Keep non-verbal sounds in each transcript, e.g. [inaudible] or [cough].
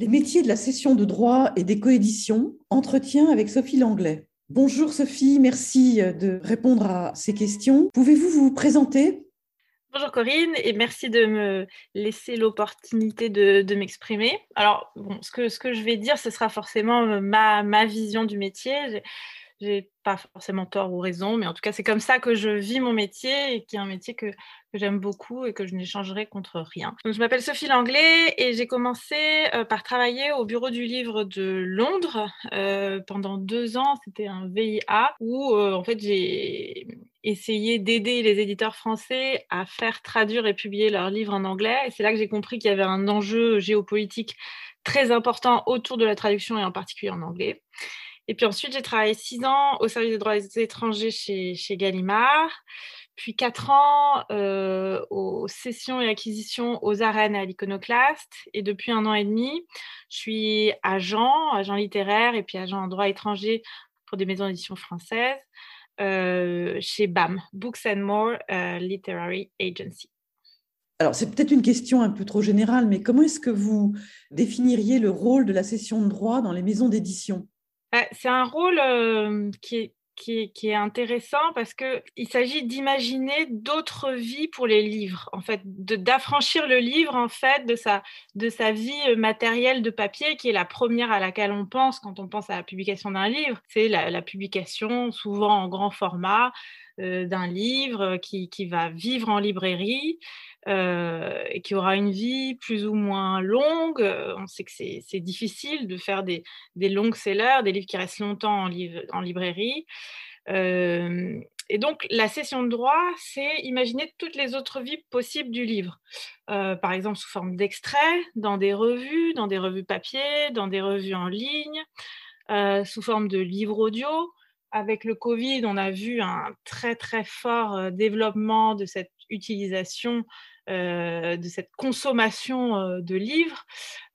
Les métiers de la session de droit et des coéditions, entretien avec Sophie Langlais. Bonjour Sophie, merci de répondre à ces questions. Pouvez-vous vous présenter? Bonjour Corinne et merci de me laisser l'opportunité de, m'exprimer. Alors, ce, que, je vais dire, ce sera forcément ma, ma vision du métier j'ai pas forcément tort ou raison, mais en tout cas, c'est comme ça que je vis mon métier et qui est un métier que, que j'aime beaucoup et que je n'échangerai contre rien. Je m'appelle Sophie Langlais et j'ai commencé euh, par travailler au bureau du livre de Londres euh, pendant deux ans. C'était un VIA où, euh, en fait, j'ai essayé d'aider les éditeurs français à faire traduire et publier leurs livres en anglais. Et c'est là que j'ai compris qu'il y avait un enjeu géopolitique très important autour de la traduction et en particulier en anglais. Et puis ensuite, j'ai travaillé six ans au service des droits étrangers chez, chez Gallimard, puis quatre ans euh, aux sessions et acquisitions aux arènes à l'Iconoclaste. Et depuis un an et demi, je suis agent, agent littéraire et puis agent en droit étranger pour des maisons d'édition françaises euh, chez BAM, Books and More euh, Literary Agency. Alors, c'est peut-être une question un peu trop générale, mais comment est-ce que vous définiriez le rôle de la session de droit dans les maisons d'édition? Bah, c'est un rôle qui est qui est, intéressant parce qu'il s'agit d'imaginer d'autres vies pour les livres, en fait, d'affranchir le livre en fait de sa, de sa vie matérielle de papier qui est la première à laquelle on pense quand on pense à la publication d'un livre. C'est la, publication souvent en grand format d'un livre qui, qui, va vivre en librairie euh, et qui aura une vie plus ou moins longue. Euh, on sait que c'est difficile de faire des, des longues sellers, des livres qui restent longtemps en, en librairie. Euh, et donc, la session de droit, c'est imaginer toutes les autres vies possibles du livre. par exemple, sous forme d'extraits, dans des revues, dans des revues papier, dans des revues en ligne, sous forme de livres audio. Avec le Covid, on a vu un très, très fort développement de cette utilisation euh, de cette consommation euh, de livres,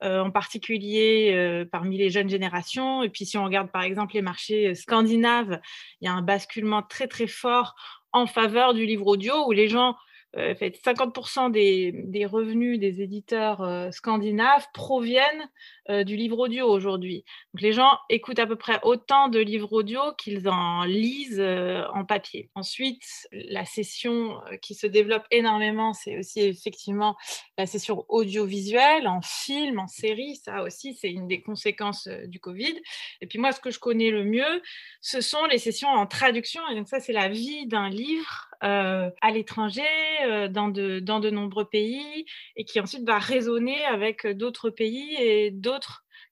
euh, en particulier parmi les jeunes générations. Et puis si on regarde par exemple les marchés scandinaves, il y a un basculement très très fort en faveur du livre audio où les gens euh, fait 50% des, revenus des éditeurs euh, scandinaves proviennent euh, du livre audio aujourd'hui. Donc les gens écoutent à peu près autant de livres audio qu'ils en lisent en papier. Ensuite, la session qui se développe énormément, c'est aussi effectivement la session audiovisuelle, en film, en série. Ça aussi, c'est une des conséquences du Covid. Et puis moi, ce que je connais le mieux, ce sont les sessions en traduction. Et donc ça, c'est la vie d'un livre euh, à l'étranger, euh, dans, de, dans de nombreux pays, et qui ensuite va résonner avec d'autres pays et d'autres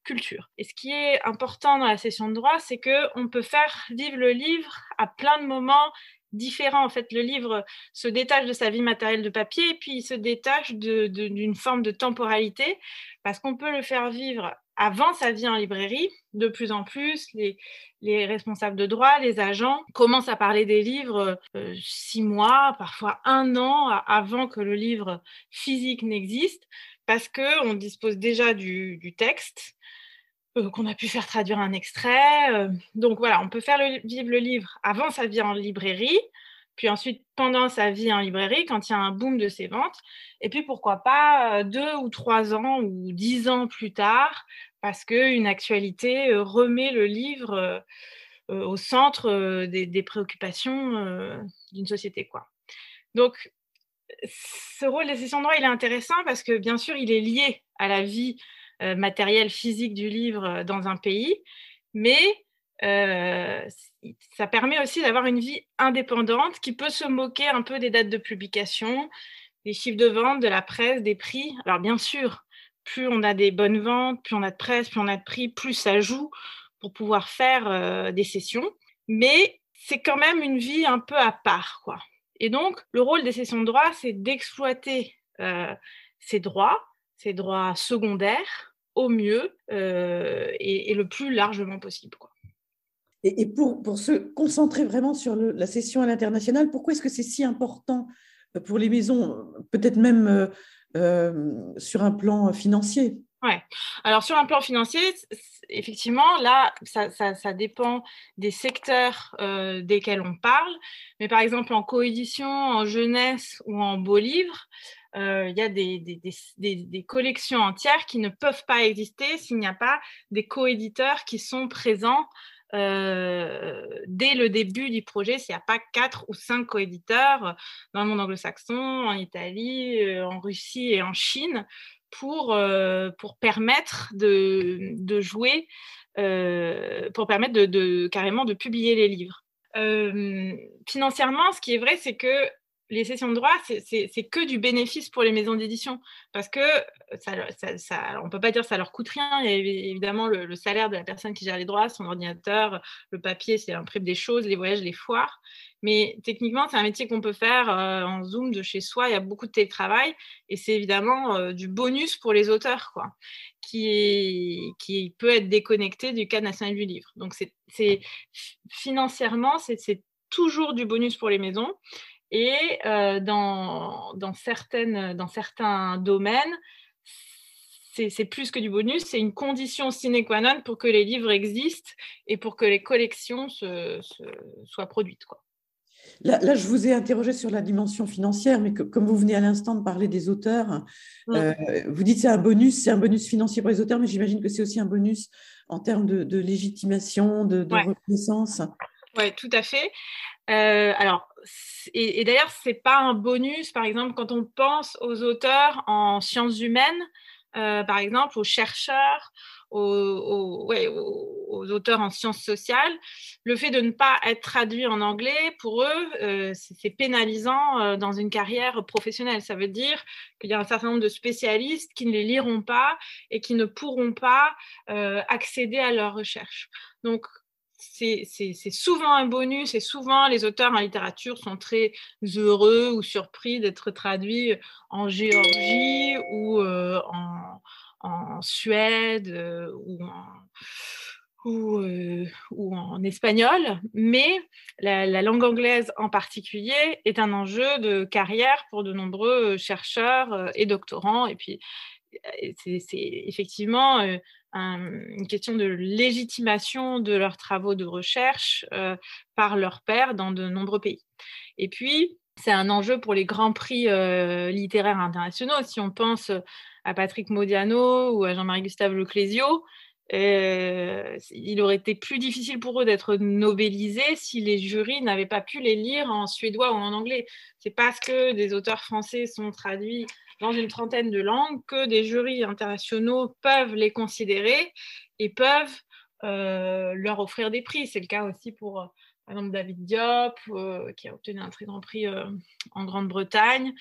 cultures. Et ce qui est important dans la session de droit, c'est qu'on peut faire vivre le livre à plein de moments différents. En fait, le livre se détache de sa vie matérielle de papier et puis il se détache d'une forme de temporalité parce qu'on peut le faire vivre avant sa vie en librairie, de plus en plus, les, les responsables de droit, les agents commencent à parler des livres euh, six mois, parfois un an avant que le livre physique n'existe, parce qu'on dispose déjà du, texte, euh, qu'on a pu faire traduire un extrait. Euh. donc voilà, on peut faire vivre le livre avant sa vie en librairie, puis ensuite pendant sa vie en librairie, quand il y a un boom de ses ventes, et puis pourquoi pas deux ou trois ans ou dix ans plus tard, parce qu'une actualité remet le livre au centre des, préoccupations d'une société. Quoi. Donc, ce rôle des sessions de droit, il est intéressant parce que, bien sûr, il est lié à la vie matérielle, physique du livre dans un pays, mais ça permet aussi d'avoir une vie indépendante qui peut se moquer un peu des dates de publication, des chiffres de vente, de la presse, des prix. Alors, bien sûr, plus on a des bonnes ventes, plus on a de presse, plus on a de prix, plus ça joue pour pouvoir faire euh, des sessions. Mais c'est quand même une vie un peu à part, quoi. Et donc, le rôle des sessions de droit, c'est d'exploiter euh, ces droits, ces droits secondaires, au mieux euh, et, le plus largement possible. Et, pour, pour, se concentrer vraiment sur la session à l'international, pourquoi est-ce que c'est si important pour les maisons, peut-être même euh, sur un plan financier? Ouais. Alors sur un plan financier, effectivement, là, ça, ça, dépend des secteurs euh, desquels on parle. Mais par exemple, en coédition, en jeunesse ou en beau livre, il y a des, des, collections entières qui ne peuvent pas exister s'il n'y a pas des coéditeurs qui sont présents euh, dès le début du projet, s'il n'y a pas quatre ou cinq coéditeurs dans le monde anglo-saxon, en Italie, euh, en Russie et en Chine, pour, euh, pour permettre de, de jouer, pour permettre de, carrément de publier les livres. financièrement, ce qui est vrai, c'est que les sessions de droit, c'est que du bénéfice pour les maisons d'édition. Parce que ça, ça, on ne peut pas dire que ça leur coûte rien. Il y a évidemment le, salaire de la personne qui gère les droits, son ordinateur, le papier, c'est imprime des choses, les voyages, les foires. Mais techniquement, c'est un métier qu'on peut faire euh, en Zoom de chez soi. Il y a beaucoup de télétravail. Et c'est évidemment euh, du bonus pour les auteurs, quoi, qui, qui peut être déconnecté du cadre national du livre. Donc, c'est financièrement, c'est toujours du bonus pour les maisons. Et euh, dans, dans, certaines, dans certains domaines, c'est plus que du bonus, c'est une condition sine qua non pour que les livres existent et pour que les collections soient produites. Quoi. Là, là, je vous ai interrogé sur la dimension financière, mais comme vous venez à l'instant de parler des auteurs, euh, vous dites c'est un bonus, c'est un bonus financier pour les auteurs, mais j'imagine que c'est aussi un bonus en termes de, légitimation, de, reconnaissance. Oui, tout à fait. Euh, alors, et, d'ailleurs, ce n'est pas un bonus, par exemple, quand on pense aux auteurs en sciences humaines, euh, par exemple, aux chercheurs, aux, auteurs en sciences sociales, le fait de ne pas être traduit en anglais, pour eux, euh, c'est pénalisant dans une carrière professionnelle. Ça veut dire qu'il y a un certain nombre de spécialistes qui ne les liront pas et qui ne pourront pas accéder à leurs recherches. Donc, c'est souvent un bonus et souvent les auteurs en littérature sont très heureux ou surpris d'être traduits en Géorgie ou euh, en, Suède euh, euh, ou, en, espagnol, mais la, langue anglaise en particulier est un enjeu de carrière pour de nombreux chercheurs et doctorants. Et puis, c'est effectivement une question de légitimation de leurs travaux de recherche euh, par leurs pairs dans de nombreux pays. Et puis, c'est un enjeu pour les grands prix euh, littéraires internationaux. Si on pense à Patrick Modiano ou à Jean-Marie Gustave Leclésio, euh, il aurait été plus difficile pour eux d'être nobelisés si les jurys n'avaient pas pu les lire en suédois ou en anglais. C'est parce que des auteurs français sont traduits dans une trentaine de langues que des jurys internationaux peuvent les considérer et peuvent euh, leur offrir des prix. C'est le cas aussi pour, euh, par exemple, David Diop, euh, qui a obtenu un très grand prix en Grande-Bretagne.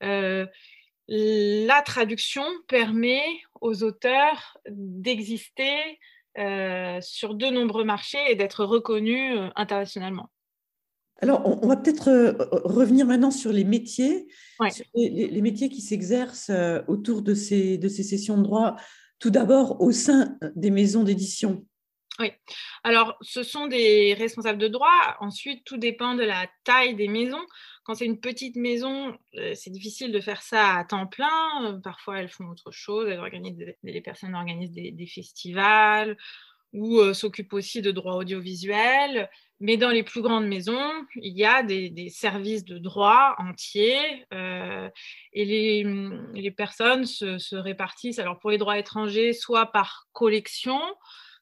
la traduction permet aux auteurs d'exister sur de nombreux marchés et d'être reconnus internationalement. Alors, on, va peut-être euh, revenir maintenant sur les métiers, les, métiers qui s'exercent euh, autour de ces, de ces sessions de droit, tout d'abord au sein des maisons d'édition. Oui, alors ce sont des responsables de droit. Ensuite, tout dépend de la taille des maisons. Quand c'est une petite maison, euh, c'est difficile de faire ça à temps plein. Parfois, elles font autre chose. Elles organisent les personnes organisent des, festivals ou s'occupent aussi de droits audiovisuels. Mais dans les plus grandes maisons, il y a des, services de droit entiers euh, et les, personnes se, répartissent, alors pour les droits étrangers, soit par collection,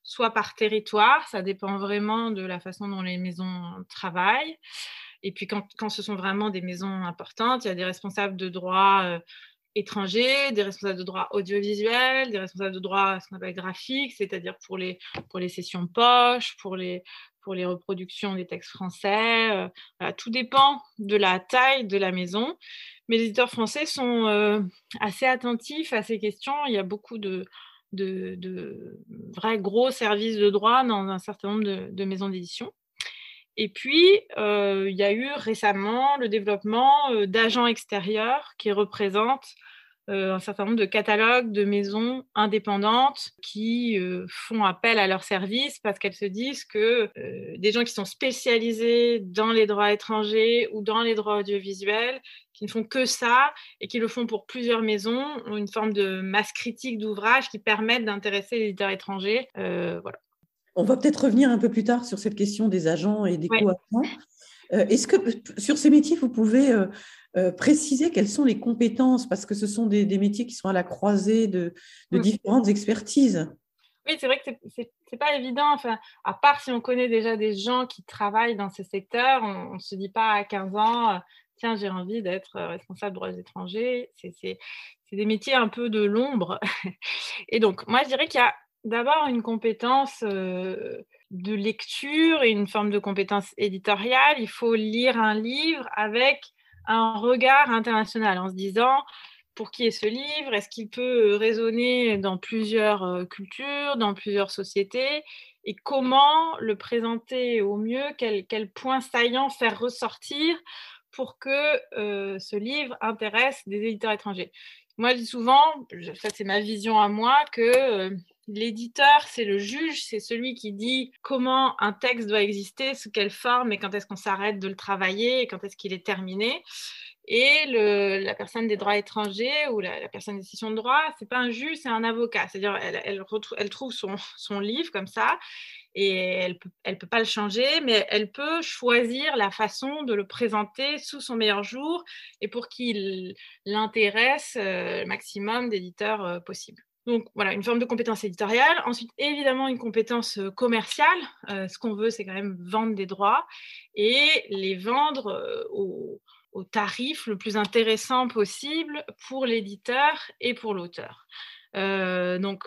soit par territoire. Ça dépend vraiment de la façon dont les maisons travaillent. Et puis quand, ce sont vraiment des maisons importantes, il y a des responsables de droit euh, étrangers, des responsables de droit audiovisuel, des responsables de droit ce qu'on appelle graphique, c'est-à-dire pour les, pour les sessions poche, pour les, pour les reproductions des textes français. Euh, tout dépend de la taille de la maison. Mais les éditeurs français sont euh, assez attentifs à ces questions. Il y a beaucoup de, de, vrais gros services de droit dans un certain nombre de, maisons d'édition. Et puis, euh, il y a eu récemment le développement d'agents extérieurs qui représentent euh, un certain nombre de catalogues de maisons indépendantes qui euh, font appel à leurs services parce qu'elles se disent que euh, des gens qui sont spécialisés dans les droits étrangers ou dans les droits audiovisuels, qui ne font que ça et qui le font pour plusieurs maisons, ont une forme de masse critique d'ouvrages qui permettent d'intéresser les éditeurs étrangers. voilà. On va peut-être revenir un peu plus tard sur cette question des agents et des co-agents. Est-ce que sur ces métiers, vous pouvez préciser quelles sont les compétences, parce que ce sont des, métiers qui sont à la croisée de, mm. différentes expertises. Oui, c'est vrai que c'est n'est pas évident. Enfin, à part si on connaît déjà des gens qui travaillent dans ce secteur, on ne se dit pas à 15 ans, tiens, j'ai envie d'être responsable de droits étrangers. C'est des métiers un peu de l'ombre. [laughs] Et donc, moi, je dirais qu'il y a d'abord une compétence de lecture et une forme de compétence éditoriale. Il faut lire un livre avec un regard international en se disant pour qui est ce livre? Est-ce qu'il peut résonner dans plusieurs cultures, dans plusieurs sociétés? Et comment le présenter au mieux? Quel, quel point saillant faire ressortir pour que ce livre intéresse des éditeurs étrangers Moi, je dis souvent, ça c'est ma vision à moi, que L'éditeur, c'est le juge, c'est celui qui dit comment un texte doit exister, sous quelle forme et quand est-ce qu'on s'arrête de le travailler et quand est-ce qu'il est terminé. Et la personne des droits étrangers ou la, personne des décision de droit, c'est pas un juge, c'est un avocat. C'est-à-dire, elle, trouve son, livre comme ça et elle peut, peut pas le changer, mais elle peut choisir la façon de le présenter sous son meilleur jour et pour qu'il l'intéresse euh, le maximum d'éditeurs euh, possible. Donc voilà, une forme de compétence éditoriale. Ensuite, évidemment, une compétence euh, commerciale. Euh, ce qu'on veut, c'est quand même vendre des droits et les vendre euh, au, tarif le plus intéressant possible pour l'éditeur et pour l'auteur. donc,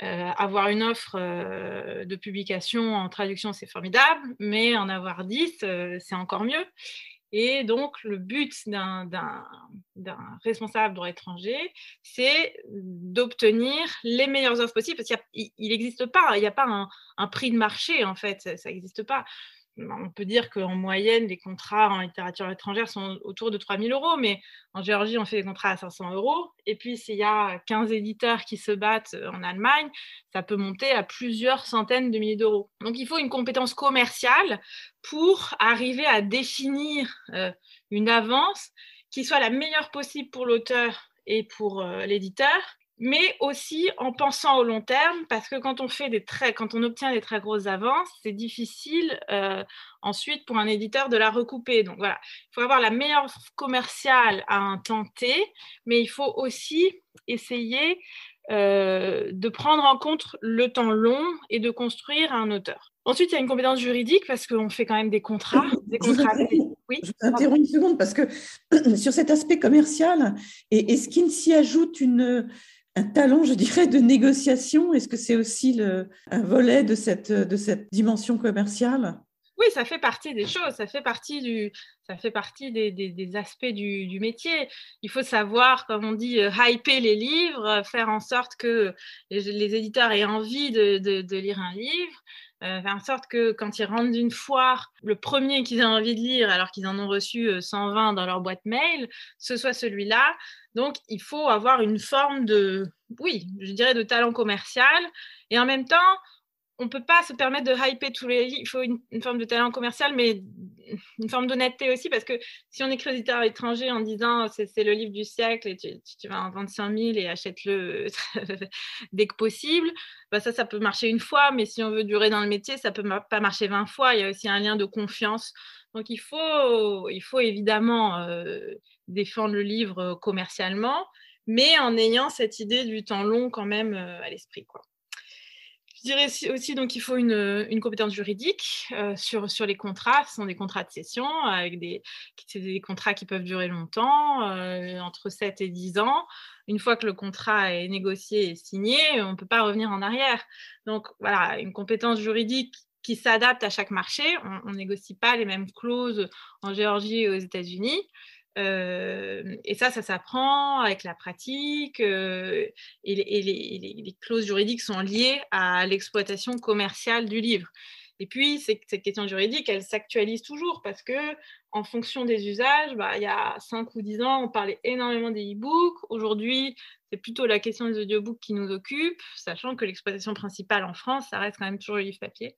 avoir une offre de publication en traduction, c'est formidable, mais en avoir 10, c'est encore mieux. Et donc, le but d'un responsable droit étranger, c'est d'obtenir les meilleures offres possibles, parce qu'il n'existe pas, il n'y a pas un, prix de marché, en fait, ça n'existe pas on peut dire qu'en moyenne, les contrats en littérature étrangère sont autour de 3 000 euros, mais en Géorgie, on fait des contrats à 500 euros. Et puis, s'il y a 15 éditeurs qui se battent en Allemagne, ça peut monter à plusieurs centaines de milliers d'euros. Donc, il faut une compétence commerciale pour arriver à définir euh, une avance qui soit la meilleure possible pour l'auteur et pour euh, l'éditeur, mais aussi en pensant au long terme, parce que quand on fait des très, quand on obtient des très grosses avances, c'est difficile euh, ensuite pour un éditeur de la recouper. Donc voilà, il faut avoir la meilleure commerciale à un temps T, mais il faut aussi essayer euh, de prendre en compte le temps long et de construire un auteur. Ensuite, il y a une compétence juridique parce qu'on fait quand même des contrats. Des contrats oui. Je vous interromps une seconde parce que [clears throat] sur cet aspect commercial, est-ce qu'il s'y ajoute une, un talent, je dirais, de négociation. Est-ce que c'est aussi un volet de cette, dimension commerciale? Oui, ça fait partie des choses, ça fait partie, des, aspects du, métier. Il faut savoir, comme on dit, euh, hyper les livres, faire en sorte que les, éditeurs aient envie de, de, lire un livre, euh, faire en sorte que quand ils rentrent d'une foire, le premier qu'ils aient envie de lire, alors qu'ils en ont reçu 120 euh, dans leur boîte mail, ce soit celui-là. Donc, il faut avoir une forme de, oui, je dirais de talent commercial. Et en même temps, on peut pas se permettre de hyper tous les livres. Il faut une, forme de talent commercial, mais une forme d'honnêteté aussi, parce que si on écrit éditeur étranger en disant c'est le livre du siècle et tu, vas en vendre 100 000 et achète-le [laughs] dès que possible, bah ça, ça peut marcher une fois, mais si on veut durer dans le métier, ça peut pas marcher 20 fois. Il y a aussi un lien de confiance. Donc il faut, il faut évidemment euh, défendre le livre commercialement, mais en ayant cette idée du temps long quand même euh, à l'esprit. Quoi. Je dirais aussi donc qu'il faut une, une, compétence juridique euh, sur, sur les contrats. Ce sont des contrats de cession avec des, des contrats qui peuvent durer longtemps, entre 7 et 10 ans. Une fois que le contrat est négocié et signé, on ne peut pas revenir en arrière. Donc voilà, une compétence juridique qui s'adapte à chaque marché. On ne négocie pas les mêmes clauses en Géorgie et aux États-Unis. Et ça, ça s'apprend avec la pratique et, les, clauses juridiques sont liées à l'exploitation commerciale du livre. Et puis, cette question juridique, elle s'actualise toujours parce que, en fonction des usages, bah, il y a 5 ou 10 ans, on parlait énormément des e-books. Aujourd'hui, c'est plutôt la question des audiobooks qui nous occupe, sachant que l'exploitation principale en France, ça reste quand même toujours le livre papier.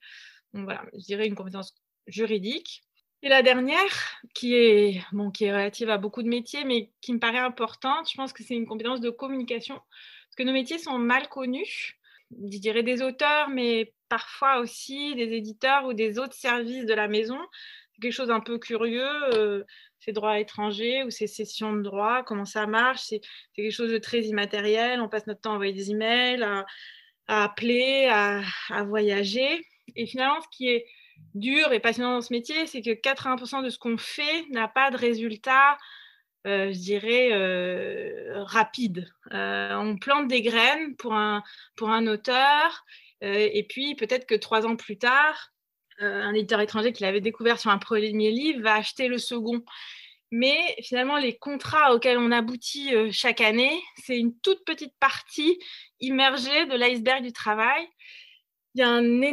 Donc voilà, je dirais une compétence juridique. Et la dernière, qui est, bon, qui est relative à beaucoup de métiers, mais qui me paraît importante, je pense que c'est une compétence de communication, parce que nos métiers sont mal connus, je dirais des auteurs, mais parfois aussi des éditeurs ou des autres services de la maison. Quelque chose un peu curieux. Euh, ces droits étrangers ou ces sessions de droits, comment ça marche. C'est quelque chose de très immatériel. On passe notre temps à envoyer des emails, à, à appeler, à, à, voyager. Et finalement, ce qui est dur et passionnant dans ce métier, c'est que 80% de ce qu'on fait n'a pas de résultat, euh, je dirais, euh, rapide. Euh, on plante des graines pour un, pour un auteur, et puis peut-être que trois ans plus tard, un éditeur étranger qui l'avait découvert sur un premier livre va acheter le second. Mais finalement, les contrats auxquels on aboutit chaque année, c'est une toute petite partie immergée de l'iceberg du travail. Il y, a une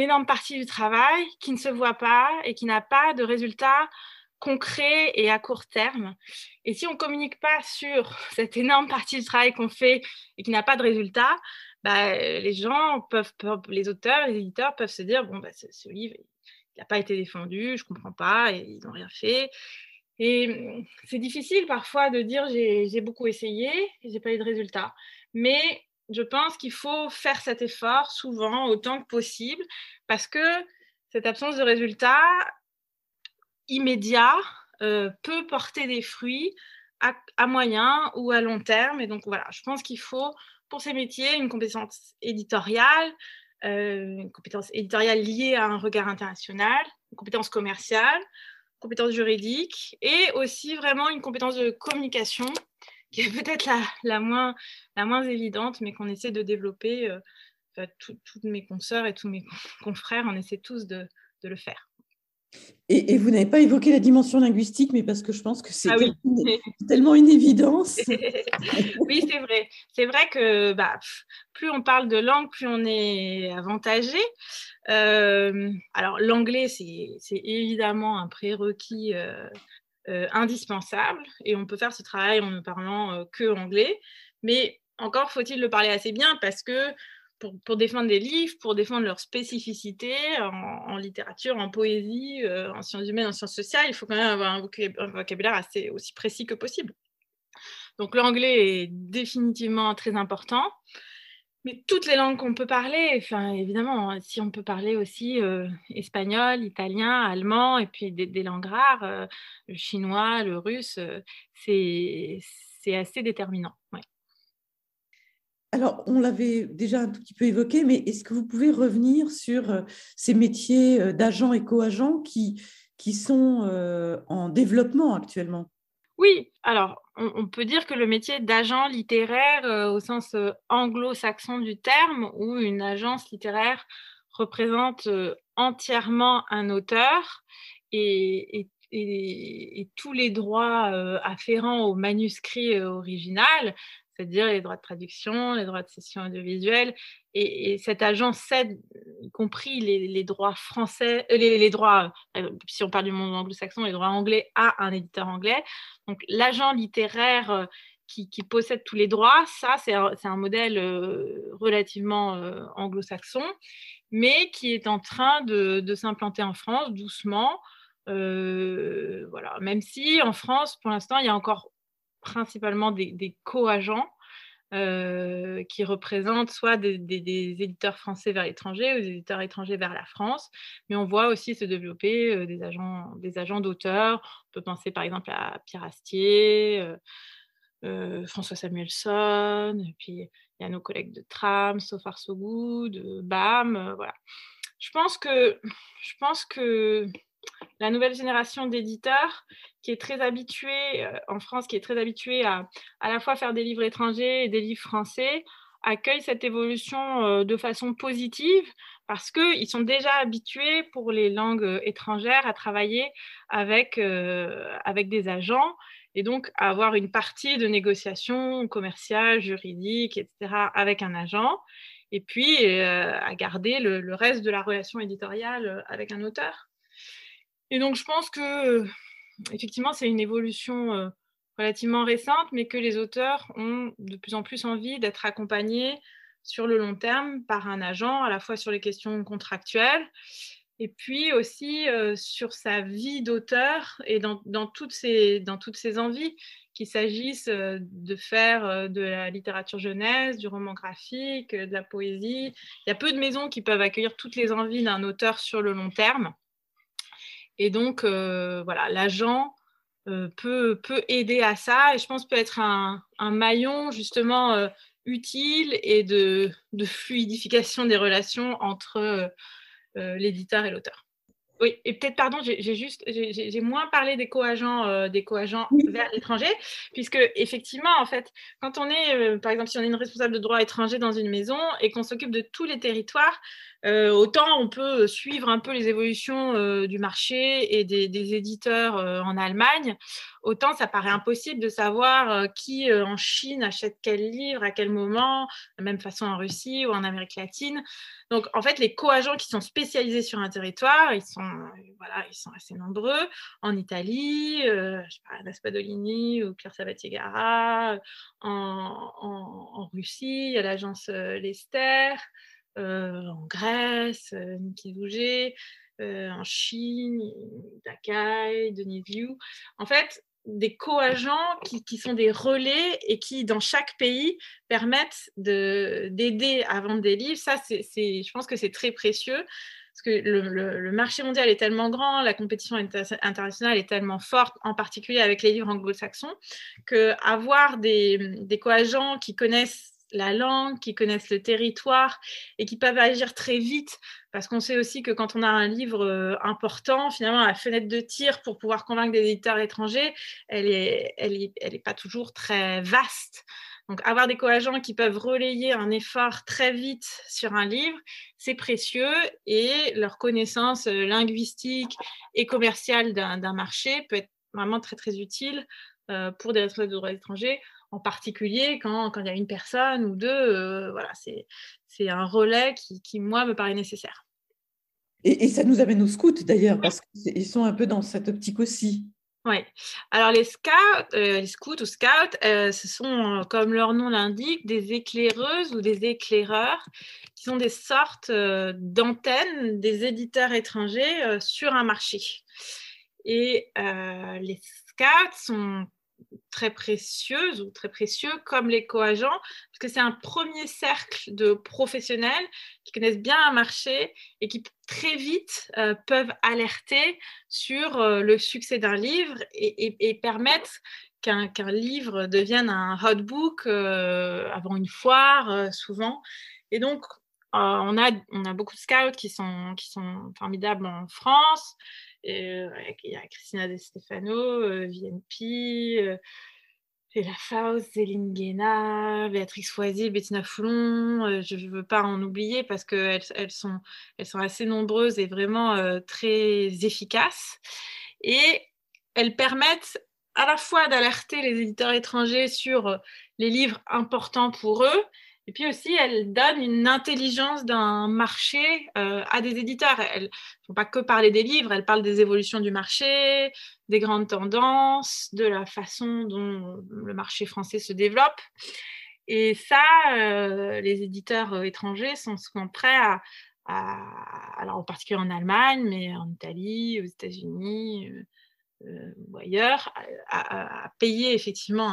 énorme partie du travail qui ne se voit pas et qui n'a pas de résultat concret et à court terme. Et si on ne communique pas sur [laughs] cette énorme partie du travail qu'on fait et qui n'a pas de résultat, bah, les gens peuvent, les auteurs, les éditeurs peuvent se dire bon, bah, ce, livre, n'a pas été défendu, je ne comprends pas, et ils n'ont rien fait. Et c'est difficile parfois de dire j'ai beaucoup essayé j'ai pas eu de résultat. Mais je pense qu'il faut faire cet effort souvent autant que possible parce que cette absence de résultat immédiat euh, peut porter des fruits à, moyen ou à long terme. Et donc voilà, je pense qu'il faut pour ces métiers une compétence éditoriale, euh, une compétence éditoriale liée à un regard international, une compétence commerciale, une compétence juridique et aussi vraiment une compétence de communication qui est peut-être la, la, moins, la moins évidente, mais qu'on essaie de développer. Euh, toutes mes consoeurs et tous mes [laughs] confrères, on essaie tous de, de le faire. Et, vous n'avez pas évoqué la dimension linguistique, mais parce que je pense que c'est ah tellement, une évidence. [laughs] oui, c'est vrai. C'est vrai que bah, plus on parle de langue, plus on est avantagé. Euh, alors, l'anglais, c'est évidemment un prérequis euh, euh, indispensable et on peut faire ce travail en ne parlant que anglais. Mais encore faut-il le parler assez bien parce que pour, défendre des livres, pour défendre leur spécificité en, littérature, en poésie, euh, en sciences humaines, en sciences sociales, il faut quand même avoir un vocabulaire assez aussi précis que possible. Donc l'anglais est définitivement très important. Mais toutes les langues qu'on peut parler, évidemment, hein, si on peut parler aussi euh, espagnol, italien, allemand, et puis des, langues rares, euh, le chinois, le russe, c'est assez déterminant. Alors, on l'avait déjà un tout petit peu évoqué, mais est-ce que vous pouvez revenir sur euh, ces métiers euh, d'agents et co-agents qui, sont euh, en développement actuellement? Oui, alors on, peut dire que le métier d'agent littéraire au sens anglo-saxon du terme, où une agence littéraire représente entièrement un auteur et, et tous les droits afférents au manuscrit original, c'est-à-dire les droits de traduction, les droits de session audiovisuelle. Et, et cette agence cède, y compris les, droits français, euh, les, droits, euh, si on parle du monde anglo-saxon, les droits anglais à un éditeur anglais. Donc l'agent littéraire euh, qui, possède tous les droits, ça c'est un, modèle relativement anglo-saxon, mais qui est en train de, de s'implanter en France doucement. voilà, même si en France, pour l'instant, il y a encore principalement des, co-agents euh, qui représentent soit des, éditeurs français vers l'étranger ou des éditeurs étrangers vers la France, mais on voit aussi se développer euh, des agents des agents d'auteurs. On peut penser par exemple à Pierre Astier, euh, François Samuelson, puis il y a nos collègues de Tram, So Far BAM, voilà. Je pense que je pense que la nouvelle génération d'éditeurs qui est très habituée, euh, en France, qui est très habituée à à la fois faire des livres étrangers et des livres français, accueille cette évolution euh, de façon positive parce qu'ils sont déjà habitués pour les langues euh, étrangères à travailler avec, avec des agents et donc à avoir une partie de négociation commerciale, juridique, etc. avec un agent et puis à garder le, reste de la relation éditoriale avec un auteur. Et donc, je pense que, effectivement, c'est une évolution euh, relativement récente, mais que les auteurs ont de plus en plus envie d'être accompagnés sur le long terme par un agent, à la fois sur les questions contractuelles, et puis aussi euh, sur sa vie d'auteur et dans, toutes ses, envies, qu'il s'agisse euh, de faire de la littérature jeunesse, du roman graphique, de la poésie. Il y a peu de maisons qui peuvent accueillir toutes les envies d'un auteur sur le long terme. Et donc, voilà, l'agent peut, peut aider à ça et je pense peut être un, un maillon justement utile et de, de, fluidification des relations entre l'éditeur et l'auteur. Oui, et peut-être, pardon, j'ai juste, j'ai moins parlé des co-agents, euh, des co-agents vers l'étranger, puisque effectivement, en fait, quand on est, euh, par exemple, si on est une responsable de droit étranger dans une maison et qu'on s'occupe de tous les territoires, euh, autant on peut suivre un peu les évolutions euh, du marché et des, éditeurs euh, en Allemagne, autant ça paraît impossible de savoir qui en Chine achète quel livre, à quel moment, de la même façon en Russie ou en Amérique latine. Donc en fait, les co-agents qui sont spécialisés sur un territoire, ils sont, voilà, ils sont assez nombreux. En Italie, je sais pas, Naspadolini ou Claire Sabatier-Gara, en, en, Russie, il y a l'agence Lester. Euh, en Grèce, euh, Niki euh, en Chine, Dakai, Denis Liu. En fait, des co-agents qui, sont des relais et qui, dans chaque pays, permettent d'aider à vendre des livres. Ça, c'est, je pense que c'est très précieux parce que le, marché mondial est tellement grand, la compétition internationale est tellement forte, en particulier avec les livres anglo-saxons, qu'avoir des, des co-agents qui connaissent la langue, qui connaissent le territoire et qui peuvent agir très vite. Parce qu'on sait aussi que quand on a un livre euh, important, finalement, la fenêtre de tir pour pouvoir convaincre des éditeurs étrangers, elle n'est elle est, elle est pas toujours très vaste. Donc, avoir des co-agents qui peuvent relayer un effort très vite sur un livre, c'est précieux et leur connaissance euh, linguistique et commerciale d'un marché peut être vraiment très, très utile euh, pour des responsables de droit étranger en particulier quand, quand, il y a une personne ou deux. Euh, voilà, c'est un relais qui, qui, moi, me paraît nécessaire. Et, ça nous amène aux scouts d'ailleurs, parce qu'ils sont un peu dans cette optique aussi. Oui. Alors les scouts, euh, les scouts ou scouts, euh, ce sont, comme leur nom l'indique, des éclaireuses ou des éclaireurs qui sont des sortes d'antennes des éditeurs étrangers sur un marché. Et les scouts sont très précieuses ou très précieux comme les coagents, parce que c'est un premier cercle de professionnels qui connaissent bien un marché et qui très vite euh, peuvent alerter sur euh, le succès d'un livre et, permettre qu'un livre devienne un hot book euh, avant une foire, souvent. Et donc, on, a, on a beaucoup de scouts qui sont, qui sont formidables en France. Euh, il y a Christina De Stefano, euh, VNP, euh, Ella Faust, Céline Guéna, Béatrice Foisy, Bettina Foulon. je ne veux pas en oublier parce qu'elles elles sont assez nombreuses et vraiment très efficaces. Et elles permettent à la fois d'alerter les éditeurs étrangers sur les livres importants pour eux, et puis aussi, elle donne une intelligence d'un marché euh, à des éditeurs. Elles ne font pas que parler des livres, elles parlent des évolutions du marché, des grandes tendances, de la façon dont le marché français se développe. Et ça, euh, les éditeurs euh, étrangers sont souvent prêts à, alors en particulier en Allemagne, mais en Italie, aux États-Unis, ou ailleurs, à, payer effectivement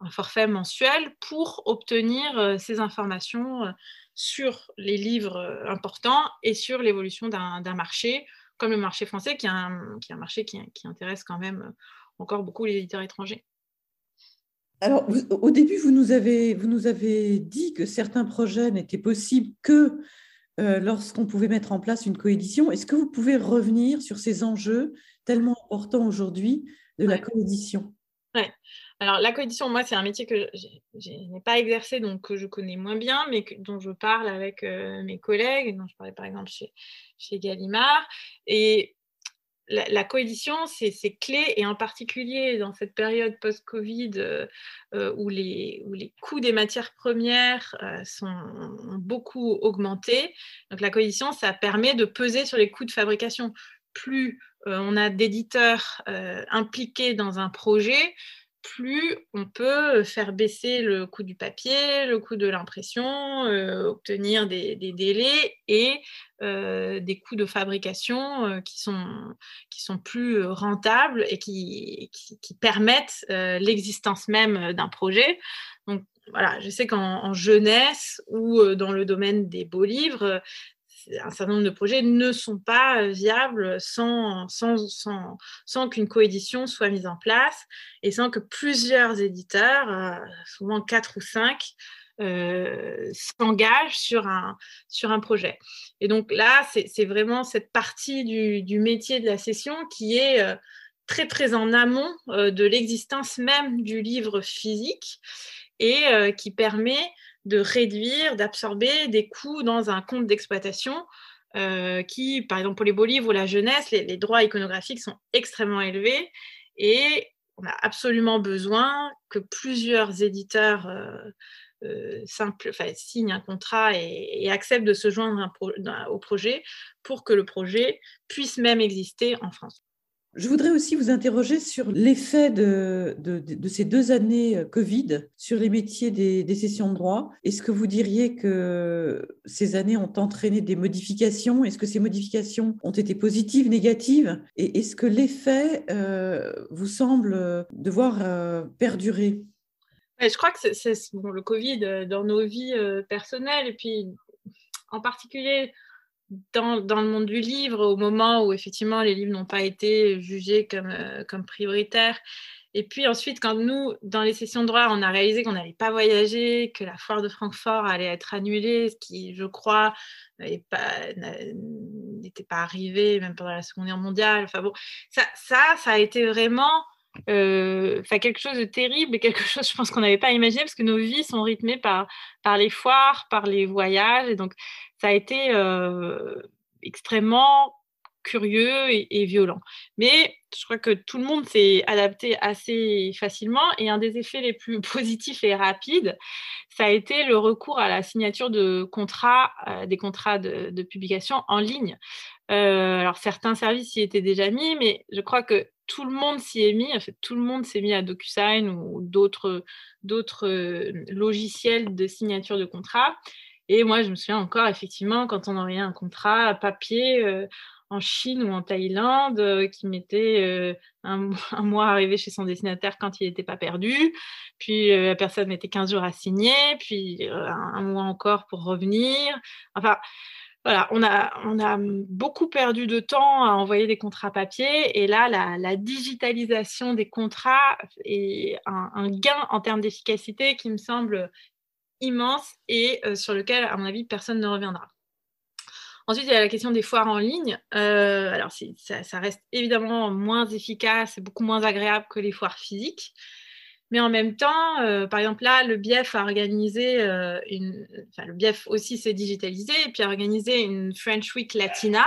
un forfait mensuel pour obtenir euh, ces informations euh, sur les livres euh, importants et sur l'évolution d'un marché, comme le marché français, qui est un, qui est un marché qui, qui, intéresse quand même encore beaucoup les éditeurs étrangers. Alors, au début, vous nous, avez, vous nous avez dit que certains projets n'étaient possibles que lorsqu'on pouvait mettre en place une coédition. Est-ce que vous pouvez revenir sur ces enjeux tellement importants aujourd'hui de la coédition Oui. Alors, la coédition, moi, c'est un métier que je n'ai pas exercé, donc que je connais moins bien, mais dont je parle avec euh, mes collègues, dont je parlais par exemple chez, chez Gallimard. Et la, coédition, c'est clé, et en particulier dans cette période post-Covid euh, euh, où, les, où les coûts des matières premières sont, ont beaucoup augmenté. Donc, la coédition, ça permet de peser sur les coûts de fabrication. Plus on a d'éditeurs impliqués dans un projet, plus on peut faire baisser le coût du papier, le coût de l'impression, euh, obtenir des, délais et euh, des coûts de fabrication euh, qui, sont, qui sont plus rentables et qui, qui, permettent l'existence même d'un projet. Donc voilà, je sais qu'en jeunesse ou dans le domaine des beaux livres, un certain nombre de projets ne sont pas viables sans, sans, sans, sans qu'une coédition soit mise en place et sans que plusieurs éditeurs, souvent quatre ou cinq, euh, s'engagent sur un, sur un projet. Et donc là, c'est vraiment cette partie du, métier de la session qui est euh, très très en amont euh, de l'existence même du livre physique et euh, qui permet de réduire, d'absorber des coûts dans un compte d'exploitation euh, qui, par exemple pour les beaux livres ou la jeunesse, les, droits iconographiques sont extrêmement élevés et on a absolument besoin que plusieurs éditeurs euh, simple, enfin, signe un contrat et, accepte de se joindre au projet pour que le projet puisse même exister en France. Je voudrais aussi vous interroger sur l'effet de, ces deux années euh, Covid sur les métiers des, sessions de droit. Est-ce que vous diriez que ces années ont entraîné des modifications? Est-ce que ces modifications ont été positives, négatives? Et est-ce que l'effet euh, vous semble devoir perdurer? Je crois que c'est le Covid euh, dans nos vies euh, personnelles et puis en particulier dans, le monde du livre, au moment où effectivement les livres n'ont pas été jugés comme, euh, comme prioritaires. Et puis ensuite, quand nous, dans les sessions de droit, on a réalisé qu'on n'allait pas voyager, que la foire de Francfort allait être annulée, ce qui, je crois, n'était pas, arrivé, même pendant la Seconde Guerre mondiale. Enfin bon, ça, ça, ça a été vraiment euh, quelque chose de terrible et quelque chose, je pense qu'on n'avait pas imaginé parce que nos vies sont rythmées par, par les foires, par les voyages. Et donc, ça a été euh, extrêmement curieux et, violent. Mais je crois que tout le monde s'est adapté assez facilement et un des effets les plus [laughs] positifs et rapides, ça a été le recours à la signature de contrats, euh, des contrats de, publication en ligne. Euh, alors certains services y étaient déjà mis, mais je crois que tout le monde s'y est mis, en fait, tout le monde s'est mis à DocuSign ou d'autres, logiciels de signature de contrat. Et moi, je me souviens encore, effectivement, quand on envoyait un contrat à papier euh, en Chine ou en Thaïlande, euh, qui mettait [laughs] un, mois à arriver chez son destinataire quand il n'était pas perdu, puis la personne mettait 15 jours à signer, puis un, mois encore pour revenir. Enfin, voilà, on a, on a beaucoup perdu de temps à envoyer des contrats papier. Et là, la, digitalisation des contrats est un, gain en termes d'efficacité qui me semble immense et euh, sur lequel, à mon avis, personne ne reviendra. Ensuite, il y a la question des foires en ligne. Euh, alors, ça, ça, reste évidemment moins efficace et beaucoup moins agréable que les foires physiques. Mais en même temps, euh, par exemple, là, le BIEF a organisé, euh, une, enfin, le BIEF aussi s'est digitalisé et puis a organisé une French Week Latina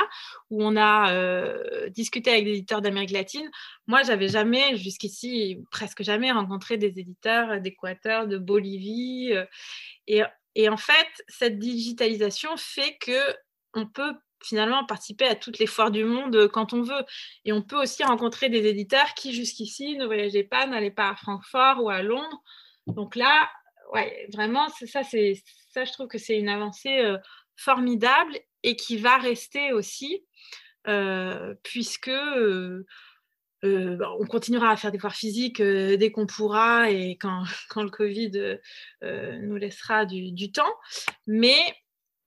où on a euh, discuté avec des éditeurs d'Amérique latine. Moi, j'avais jamais, jusqu'ici, presque jamais rencontré des éditeurs d'Équateur, de Bolivie. Et, et, en fait, cette digitalisation fait que on peut finalement participer à toutes les foires du monde euh, quand on veut. Et on peut aussi rencontrer des éditeurs qui jusqu'ici ne voyageaient pas, n'allaient pas à Francfort ou à Londres. Donc là, ouais, vraiment, ça, ça, je trouve que c'est une avancée euh, formidable et qui va rester aussi, euh, puisque on continuera à faire des foires physiques dès qu'on pourra et quand, [laughs] quand le Covid nous laissera du, du temps. Mais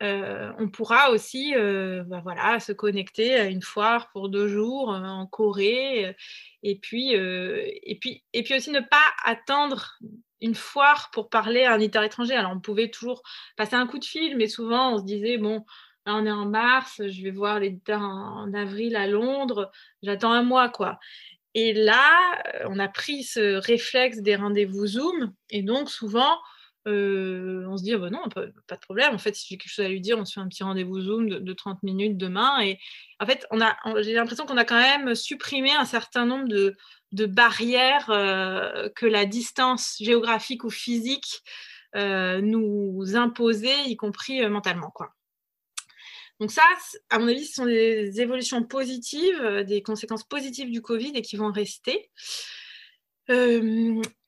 euh, on pourra aussi euh, bah voilà, se connecter à une foire pour deux jours euh, en Corée et puis, et, puis, et puis aussi ne pas attendre une foire pour parler à un éditeur étranger. Alors on pouvait toujours passer un coup de fil, mais souvent on se disait, bon, là on est en mars, je vais voir l'éditeur en avril à Londres, j'attends un mois quoi. Et là, on a pris ce réflexe des rendez-vous Zoom et donc souvent, on se dit, «Ah bah non, pas, de problème. En fait, si j'ai quelque chose à lui dire, on se fait un petit rendez-vous Zoom de, 30 minutes demain. Et en fait, on j'ai l'impression qu'on a quand même supprimé un certain nombre de, barrières euh, que la distance géographique ou physique nous imposait, y compris mentalement. Quoi. Donc ça, à mon avis, ce sont des évolutions positives, des conséquences positives du Covid et qui vont rester.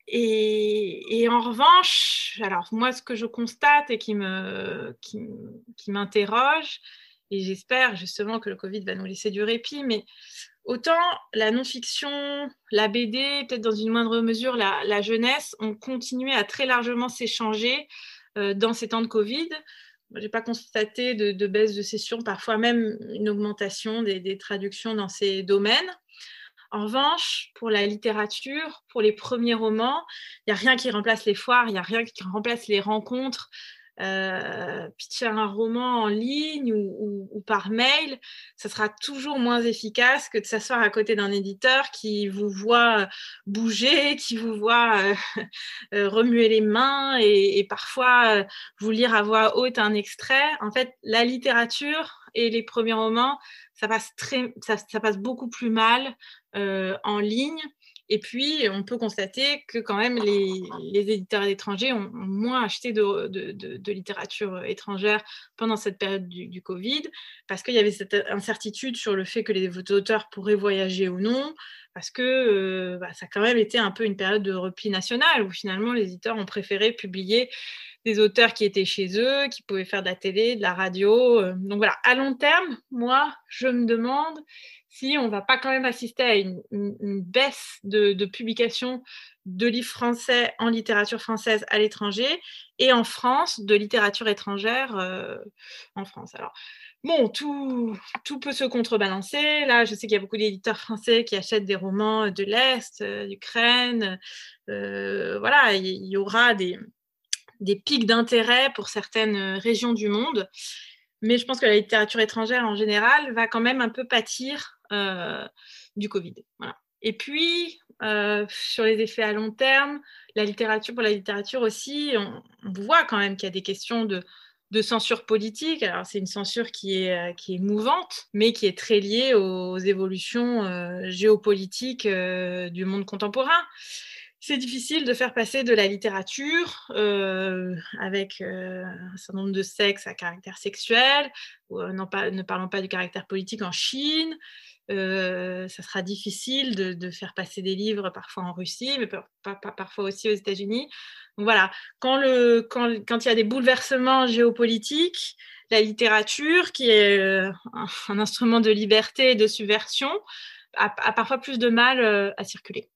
Et, en revanche, alors moi, ce que je constate et qui me, qui, m'interroge, et j'espère justement que le Covid va nous laisser du répit, mais autant la non-fiction, la BD, peut-être dans une moindre mesure la, la, jeunesse, ont continué à très largement s'échanger euh, dans ces temps de Covid. Je n'ai pas constaté de, baisse de session, parfois même une augmentation des, traductions dans ces domaines. En revanche, pour la littérature, pour les premiers romans, il n'y a rien qui remplace les foires, il n'y a rien qui remplace les rencontres, euh, pitcher un roman en ligne ou, par mail, ça sera toujours moins efficace que de s'asseoir à côté d'un éditeur qui vous voit bouger, qui vous voit euh, [laughs] euh, remuer les mains et, parfois euh, vous lire à voix haute un extrait. En fait, la littérature et les premiers romans, ça passe, très, ça passe beaucoup plus mal en ligne. Et puis, on peut constater que quand même, les, éditeurs étrangers ont, moins acheté de, littérature étrangère pendant cette période du, Covid, parce qu'il y avait cette incertitude sur le fait que les auteurs pourraient voyager ou non, parce que euh, bah, ça a quand même été un peu une période de repli national, où finalement, les éditeurs ont préféré publier des auteurs qui étaient chez eux, qui pouvaient faire de la télé, de la radio. Euh. Donc voilà, à long terme, moi, je me demande si on ne va pas quand même assister à une, baisse de, publication de livres français en littérature française à l'étranger et en France de littérature étrangère euh, en France. Alors, bon, tout, peut se contrebalancer. Là, je sais qu'il y a beaucoup d'éditeurs français qui achètent des romans de l'Est, euh, d'Ukraine. Euh, voilà, il y, aura des, des pics d'intérêt pour certaines régions du monde. Mais je pense que la littérature étrangère en général va quand même un peu pâtir du Covid. Et puis, euh, sur les effets à long terme, la littérature, pour la littérature aussi, on, voit quand même qu'il y a des questions de, censure politique. Alors, c'est une censure euh, qui est mouvante, mais qui est très liée aux évolutions géopolitiques du monde contemporain. C'est difficile de faire passer de la littérature avec un certain nombre de sexes à caractère sexuel, ou, non pas, ne parlons pas du caractère politique en Chine, euh, ça sera difficile de, faire passer des livres parfois en Russie, mais parfois aussi aux États-Unis. Voilà, quand, il y a des bouleversements géopolitiques, la littérature, qui est euh, un, instrument de liberté et de subversion, a, parfois plus de mal euh, à circuler.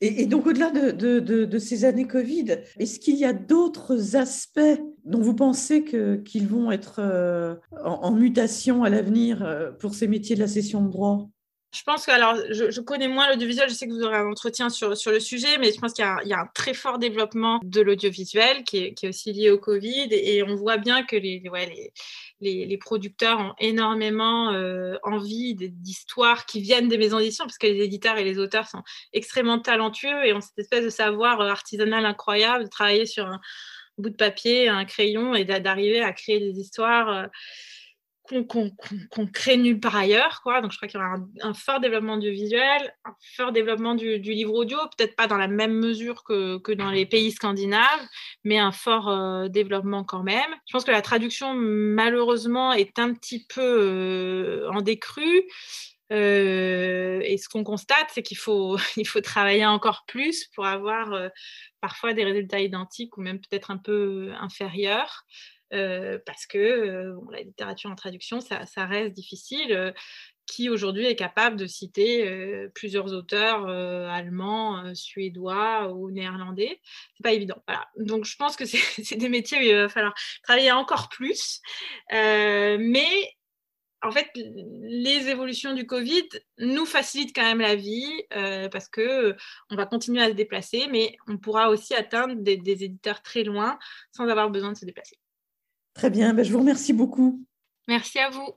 Et, donc, au-delà de, ces années Covid, est-ce qu'il y a d'autres aspects dont vous pensez qu'ils vont être euh, en, mutation à l'avenir euh, pour ces métiers de la session de droit? Je pense que, alors, je, connais moins l'audiovisuel, je sais que vous aurez un entretien sur, sur le sujet, mais je pense qu'il y, a un très fort développement de l'audiovisuel qui est, qui est, aussi lié au Covid. Et, on voit bien que les, les, les, producteurs ont énormément euh, envie d'histoires qui viennent des maisons d'édition, parce que les éditeurs et les auteurs sont extrêmement talentueux et ont cette espèce de savoir euh, artisanal incroyable de travailler sur un bout de papier, un crayon et d'arriver à créer des histoires. Euh, qu'on crée nulle part ailleurs. Quoi. Donc, je crois qu'il y aura un, fort développement du visuel, un fort développement du, livre audio, peut-être pas dans la même mesure que, dans les pays scandinaves, mais un fort euh, développement quand même. Je pense que la traduction, malheureusement, est un petit peu euh, en décrue. Euh, et ce qu'on constate, c'est qu'il faut, [laughs] il faut travailler encore plus pour avoir parfois des résultats identiques ou même peut-être un peu inférieurs. Euh, parce que euh, la littérature en traduction, ça, reste difficile. Euh, qui aujourd'hui est capable de citer plusieurs auteurs allemands, suédois ou néerlandais C'est pas évident. Donc je pense que [laughs] c'est des métiers où il va falloir travailler encore plus. mais en fait, les évolutions du Covid nous facilitent quand même la vie parce que on va continuer à se déplacer, mais on pourra aussi atteindre des éditeurs très loin sans avoir besoin de se déplacer. Très bien, ben, je vous remercie beaucoup. Merci à vous.